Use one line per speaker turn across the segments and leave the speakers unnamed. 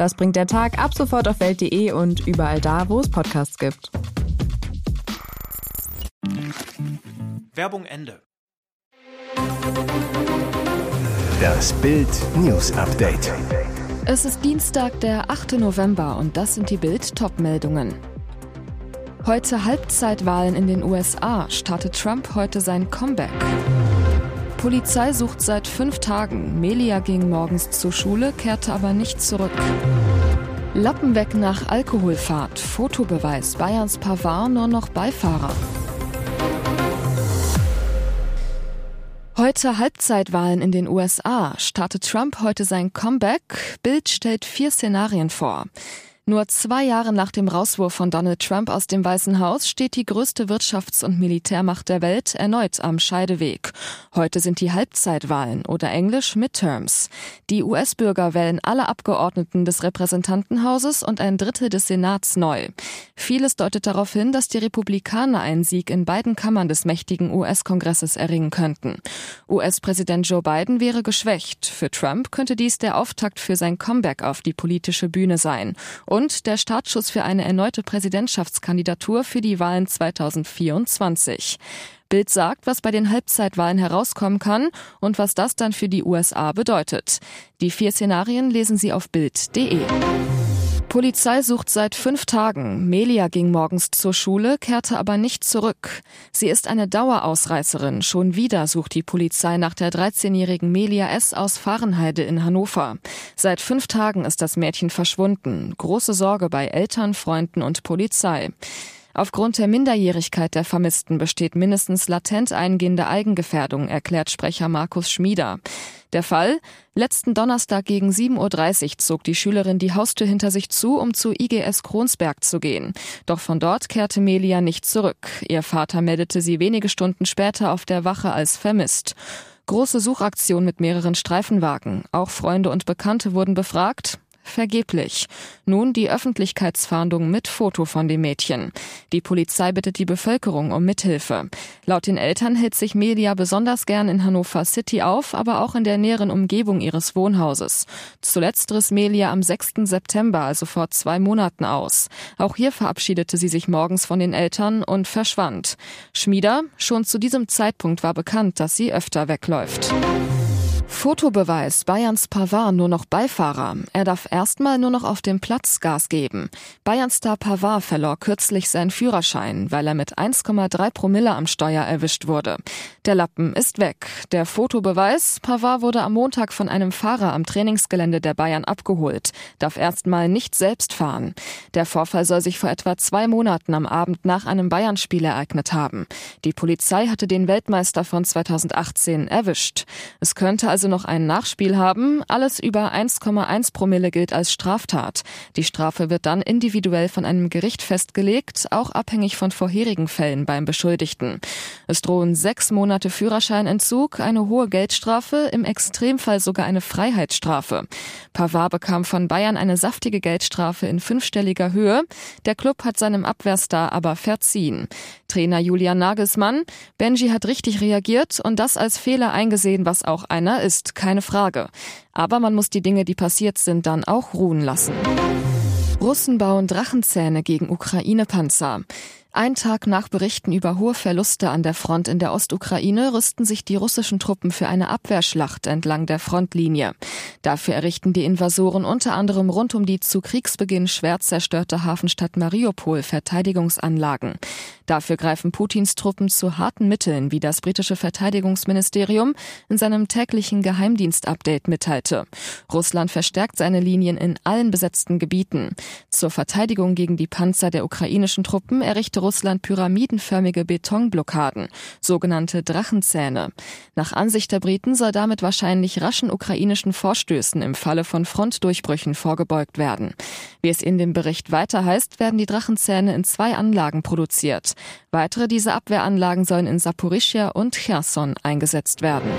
Das bringt der Tag ab sofort auf welt.de und überall da, wo es Podcasts gibt.
Werbung Ende.
Das Bild News Update.
Es ist Dienstag, der 8. November und das sind die Bild Topmeldungen. Heute Halbzeitwahlen in den USA. Startet Trump heute sein Comeback? Polizei sucht seit fünf Tagen. Melia ging morgens zur Schule, kehrte aber nicht zurück. Lappen weg nach Alkoholfahrt. Fotobeweis. Bayerns Pavard nur noch Beifahrer. Heute Halbzeitwahlen in den USA. Startet Trump heute sein Comeback? Bild stellt vier Szenarien vor. Nur zwei Jahre nach dem Rauswurf von Donald Trump aus dem Weißen Haus steht die größte Wirtschafts- und Militärmacht der Welt erneut am Scheideweg. Heute sind die Halbzeitwahlen oder englisch Midterms. Die US-Bürger wählen alle Abgeordneten des Repräsentantenhauses und ein Drittel des Senats neu. Vieles deutet darauf hin, dass die Republikaner einen Sieg in beiden Kammern des mächtigen US-Kongresses erringen könnten. US-Präsident Joe Biden wäre geschwächt. Für Trump könnte dies der Auftakt für sein Comeback auf die politische Bühne sein. Und der Startschuss für eine erneute Präsidentschaftskandidatur für die Wahlen 2024. Bild sagt, was bei den Halbzeitwahlen herauskommen kann und was das dann für die USA bedeutet. Die vier Szenarien lesen Sie auf Bild.de. Polizei sucht seit fünf Tagen. Melia ging morgens zur Schule, kehrte aber nicht zurück. Sie ist eine Dauerausreißerin. Schon wieder sucht die Polizei nach der 13-jährigen Melia S. aus Fahrenheide in Hannover. Seit fünf Tagen ist das Mädchen verschwunden. Große Sorge bei Eltern, Freunden und Polizei. Aufgrund der Minderjährigkeit der Vermissten besteht mindestens latent eingehende Eigengefährdung, erklärt Sprecher Markus Schmieder. Der Fall? Letzten Donnerstag gegen 7.30 Uhr zog die Schülerin die Haustür hinter sich zu, um zu IGS Kronsberg zu gehen. Doch von dort kehrte Melia nicht zurück. Ihr Vater meldete sie wenige Stunden später auf der Wache als vermisst. Große Suchaktion mit mehreren Streifenwagen. Auch Freunde und Bekannte wurden befragt vergeblich. Nun die Öffentlichkeitsfahndung mit Foto von dem Mädchen. Die Polizei bittet die Bevölkerung um Mithilfe. Laut den Eltern hält sich Melia besonders gern in Hannover City auf, aber auch in der näheren Umgebung ihres Wohnhauses. Zuletzt riss Melia am 6. September, also vor zwei Monaten aus. Auch hier verabschiedete sie sich morgens von den Eltern und verschwand. Schmieder, schon zu diesem Zeitpunkt war bekannt, dass sie öfter wegläuft. Fotobeweis Bayerns Pavard nur noch Beifahrer. Er darf erstmal nur noch auf dem Platz Gas geben. Bayernstar Pavard verlor kürzlich seinen Führerschein, weil er mit 1,3 Promille am Steuer erwischt wurde. Der Lappen ist weg. Der Fotobeweis Pavard wurde am Montag von einem Fahrer am Trainingsgelände der Bayern abgeholt, darf erstmal nicht selbst fahren. Der Vorfall soll sich vor etwa zwei Monaten am Abend nach einem Bayern-Spiel ereignet haben. Die Polizei hatte den Weltmeister von 2018 erwischt. Es könnte also noch ein Nachspiel haben. Alles über 1,1 Promille gilt als Straftat. Die Strafe wird dann individuell von einem Gericht festgelegt, auch abhängig von vorherigen Fällen beim Beschuldigten. Es drohen sechs Monate Führerscheinentzug, eine hohe Geldstrafe, im Extremfall sogar eine Freiheitsstrafe. Pavard bekam von Bayern eine saftige Geldstrafe in fünfstelliger Höhe. Der Club hat seinem Abwehrstar aber verziehen. Trainer Julian Nagelsmann, Benji hat richtig reagiert und das als Fehler eingesehen, was auch einer ist keine Frage. Aber man muss die Dinge, die passiert sind, dann auch ruhen lassen. Russen bauen Drachenzähne gegen Ukraine-Panzer. Ein Tag nach Berichten über hohe Verluste an der Front in der Ostukraine rüsten sich die russischen Truppen für eine Abwehrschlacht entlang der Frontlinie. Dafür errichten die Invasoren unter anderem rund um die zu Kriegsbeginn schwer zerstörte Hafenstadt Mariupol Verteidigungsanlagen. Dafür greifen Putins Truppen zu harten Mitteln, wie das britische Verteidigungsministerium in seinem täglichen Geheimdienstupdate mitteilte. Russland verstärkt seine Linien in allen besetzten Gebieten. Zur Verteidigung gegen die Panzer der ukrainischen Truppen errichtet Russland pyramidenförmige Betonblockaden, sogenannte Drachenzähne. Nach Ansicht der Briten soll damit wahrscheinlich raschen ukrainischen Vorstößen im Falle von Frontdurchbrüchen vorgebeugt werden. Wie es in dem Bericht weiter heißt, werden die Drachenzähne in zwei Anlagen produziert. Weitere dieser Abwehranlagen sollen in Saporischia und Cherson eingesetzt werden.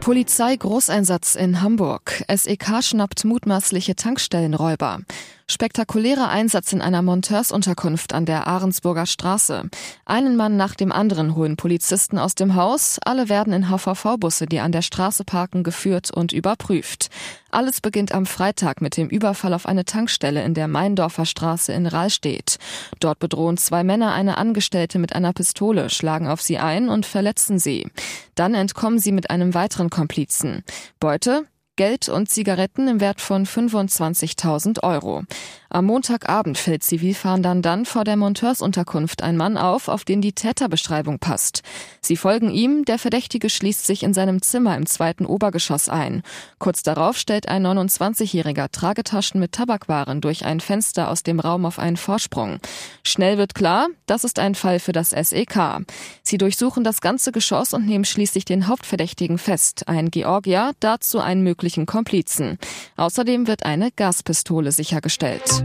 Polizei Großeinsatz in Hamburg. SEK schnappt mutmaßliche Tankstellenräuber. Spektakulärer Einsatz in einer Monteursunterkunft an der Ahrensburger Straße. Einen Mann nach dem anderen holen Polizisten aus dem Haus. Alle werden in HVV-Busse, die an der Straße parken, geführt und überprüft. Alles beginnt am Freitag mit dem Überfall auf eine Tankstelle in der Meindorfer Straße in Rahlstedt. Dort bedrohen zwei Männer eine Angestellte mit einer Pistole, schlagen auf sie ein und verletzen sie. Dann entkommen sie mit einem weiteren Komplizen. Beute Geld und Zigaretten im Wert von 25.000 Euro. Am Montagabend fällt Zivilfahndern dann vor der Monteursunterkunft ein Mann auf, auf den die Täterbeschreibung passt. Sie folgen ihm, der Verdächtige schließt sich in seinem Zimmer im zweiten Obergeschoss ein. Kurz darauf stellt ein 29-Jähriger Tragetaschen mit Tabakwaren durch ein Fenster aus dem Raum auf einen Vorsprung. Schnell wird klar, das ist ein Fall für das SEK. Sie durchsuchen das ganze Geschoss und nehmen schließlich den Hauptverdächtigen fest, ein Georgier, dazu einen möglichen Komplizen. Außerdem wird eine Gaspistole sichergestellt.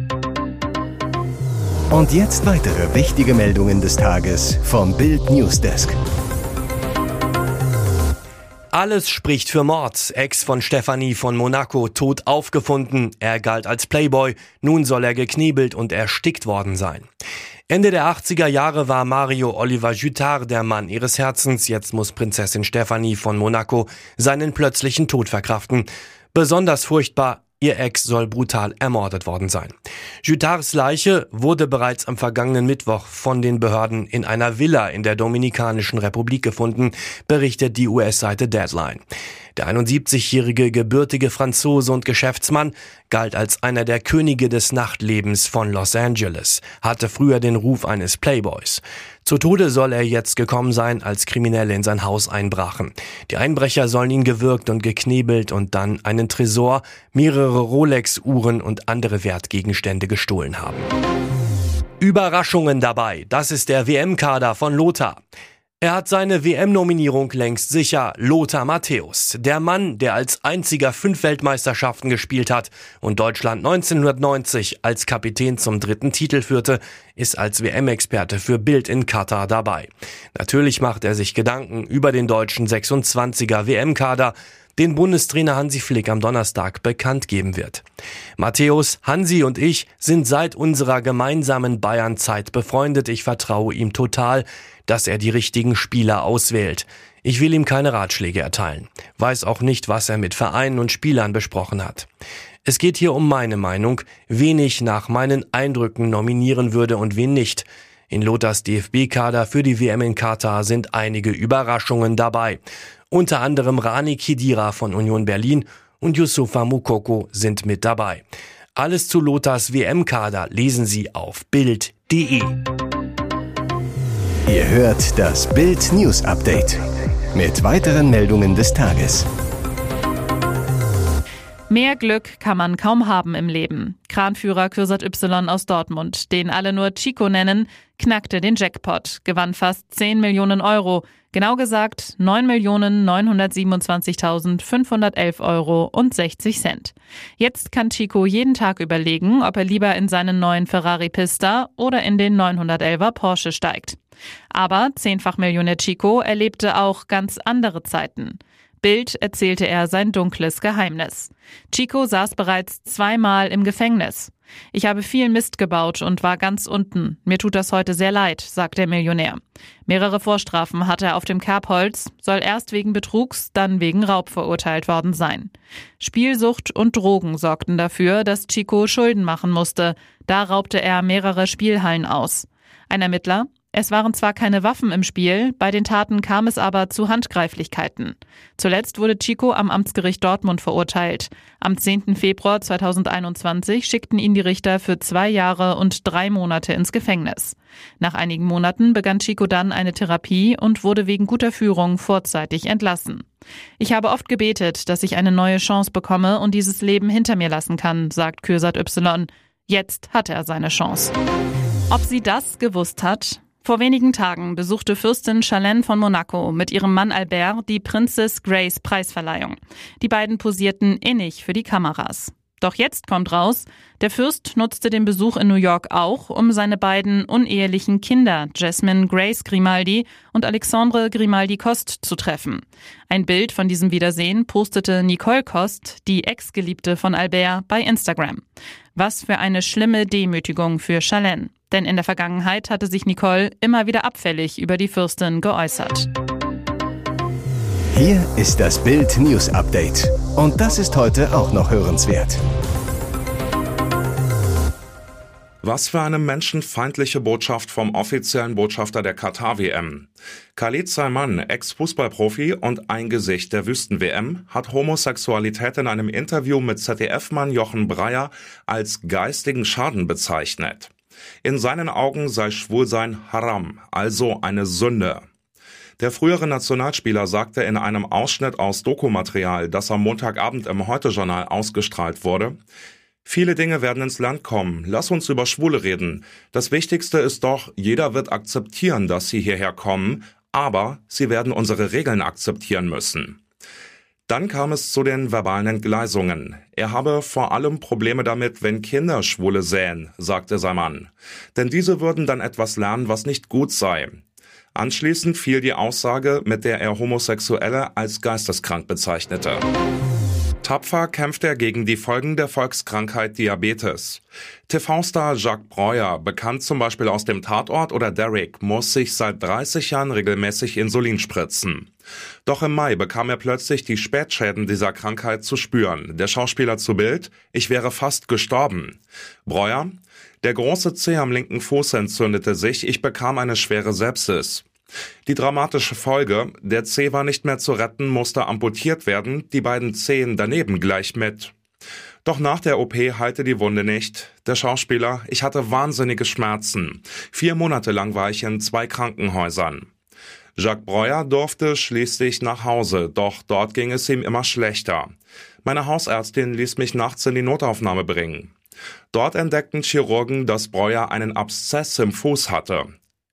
Und jetzt weitere wichtige Meldungen des Tages vom Bild Newsdesk.
Alles spricht für Mord. Ex von Stefanie von Monaco tot aufgefunden. Er galt als Playboy. Nun soll er geknebelt und erstickt worden sein. Ende der 80er Jahre war Mario Oliver Jutard der Mann ihres Herzens. Jetzt muss Prinzessin Stefanie von Monaco seinen plötzlichen Tod verkraften. Besonders furchtbar, Ihr Ex soll brutal ermordet worden sein. Jutards Leiche wurde bereits am vergangenen Mittwoch von den Behörden in einer Villa in der Dominikanischen Republik gefunden, berichtet die US-Seite Deadline. Der 71-jährige gebürtige Franzose und Geschäftsmann galt als einer der Könige des Nachtlebens von Los Angeles, hatte früher den Ruf eines Playboys. Zu Tode soll er jetzt gekommen sein, als Kriminelle in sein Haus einbrachen. Die Einbrecher sollen ihn gewürgt und geknebelt und dann einen Tresor, mehrere Rolex-Uhren und andere Wertgegenstände gestohlen haben. Überraschungen dabei. Das ist der WM-Kader von Lothar. Er hat seine WM-Nominierung längst sicher. Lothar Matthäus, der Mann, der als einziger fünf Weltmeisterschaften gespielt hat und Deutschland 1990 als Kapitän zum dritten Titel führte, ist als WM-Experte für Bild in Katar dabei. Natürlich macht er sich Gedanken über den deutschen 26er WM-Kader, den Bundestrainer Hansi Flick am Donnerstag bekannt geben wird. Matthäus, Hansi und ich sind seit unserer gemeinsamen Bayern-Zeit befreundet. Ich vertraue ihm total, dass er die richtigen Spieler auswählt. Ich will ihm keine Ratschläge erteilen, weiß auch nicht, was er mit Vereinen und Spielern besprochen hat. Es geht hier um meine Meinung, wen ich nach meinen Eindrücken nominieren würde und wen nicht. In Lothars DFB-Kader für die WM in Katar sind einige Überraschungen dabei. Unter anderem Rani Kidira von Union Berlin und Yusufa Mukoko sind mit dabei. Alles zu Lothars WM-Kader lesen Sie auf Bild.de.
Ihr hört das Bild News Update mit weiteren Meldungen des Tages.
Mehr Glück kann man kaum haben im Leben. Kranführer Kürsat Y aus Dortmund, den alle nur Chico nennen, knackte den Jackpot, gewann fast 10 Millionen Euro. Genau gesagt 9.927.511 Euro und 60 Cent. Jetzt kann Chico jeden Tag überlegen, ob er lieber in seinen neuen Ferrari Pista oder in den 911er Porsche steigt. Aber zehnfach Millionär Chico erlebte auch ganz andere Zeiten. Bild erzählte er sein dunkles Geheimnis. Chico saß bereits zweimal im Gefängnis. Ich habe viel Mist gebaut und war ganz unten. Mir tut das heute sehr leid, sagt der Millionär. Mehrere Vorstrafen hatte er auf dem Kerbholz, soll erst wegen Betrugs, dann wegen Raub verurteilt worden sein. Spielsucht und Drogen sorgten dafür, dass Chico Schulden machen musste. Da raubte er mehrere Spielhallen aus. Ein Ermittler, es waren zwar keine Waffen im Spiel, bei den Taten kam es aber zu Handgreiflichkeiten. Zuletzt wurde Chico am Amtsgericht Dortmund verurteilt. Am 10. Februar 2021 schickten ihn die Richter für zwei Jahre und drei Monate ins Gefängnis. Nach einigen Monaten begann Chico dann eine Therapie und wurde wegen guter Führung vorzeitig entlassen. Ich habe oft gebetet, dass ich eine neue Chance bekomme und dieses Leben hinter mir lassen kann, sagt Kürsat Y. Jetzt hat er seine Chance. Ob sie das gewusst hat? Vor wenigen Tagen besuchte Fürstin Chalene von Monaco mit ihrem Mann Albert die Princess Grace Preisverleihung. Die beiden posierten innig für die Kameras. Doch jetzt kommt raus, der Fürst nutzte den Besuch in New York auch, um seine beiden unehelichen Kinder, Jasmine Grace Grimaldi und Alexandre Grimaldi Cost, zu treffen. Ein Bild von diesem Wiedersehen postete Nicole Cost, die Ex-Geliebte von Albert, bei Instagram. Was für eine schlimme Demütigung für Chalène. Denn in der Vergangenheit hatte sich Nicole immer wieder abfällig über die Fürstin geäußert.
Hier ist das Bild News Update. Und das ist heute auch noch hörenswert.
Was für eine menschenfeindliche Botschaft vom offiziellen Botschafter der Katar-WM. Khalid Salman, Ex-Fußballprofi und ein Gesicht der Wüsten-WM, hat Homosexualität in einem Interview mit ZDF-Mann Jochen Breyer als geistigen Schaden bezeichnet. In seinen Augen sei Schwulsein Haram, also eine Sünde. Der frühere Nationalspieler sagte in einem Ausschnitt aus Dokumaterial, das am Montagabend im Heute-Journal ausgestrahlt wurde, Viele Dinge werden ins Land kommen. Lass uns über Schwule reden. Das Wichtigste ist doch, jeder wird akzeptieren, dass sie hierher kommen, aber sie werden unsere Regeln akzeptieren müssen. Dann kam es zu den verbalen Entgleisungen. Er habe vor allem Probleme damit, wenn Kinder Schwule sähen, sagte sein Mann. Denn diese würden dann etwas lernen, was nicht gut sei. Anschließend fiel die Aussage, mit der er Homosexuelle als geisteskrank bezeichnete. Tapfer kämpft er gegen die Folgen der Volkskrankheit Diabetes. TV-Star Jacques Breuer, bekannt zum Beispiel aus dem Tatort oder Derrick, muss sich seit 30 Jahren regelmäßig Insulin spritzen. Doch im Mai bekam er plötzlich die Spätschäden dieser Krankheit zu spüren. Der Schauspieler zu Bild, ich wäre fast gestorben. Breuer, der große Zeh am linken Fuß entzündete sich, ich bekam eine schwere Sepsis. Die dramatische Folge, der Zeh war nicht mehr zu retten, musste amputiert werden, die beiden Zehen daneben gleich mit. Doch nach der OP heilte die Wunde nicht. Der Schauspieler, ich hatte wahnsinnige Schmerzen. Vier Monate lang war ich in zwei Krankenhäusern. Jacques Breuer durfte schließlich nach Hause, doch dort ging es ihm immer schlechter. Meine Hausärztin ließ mich nachts in die Notaufnahme bringen. Dort entdeckten Chirurgen, dass Breuer einen Abszess im Fuß hatte.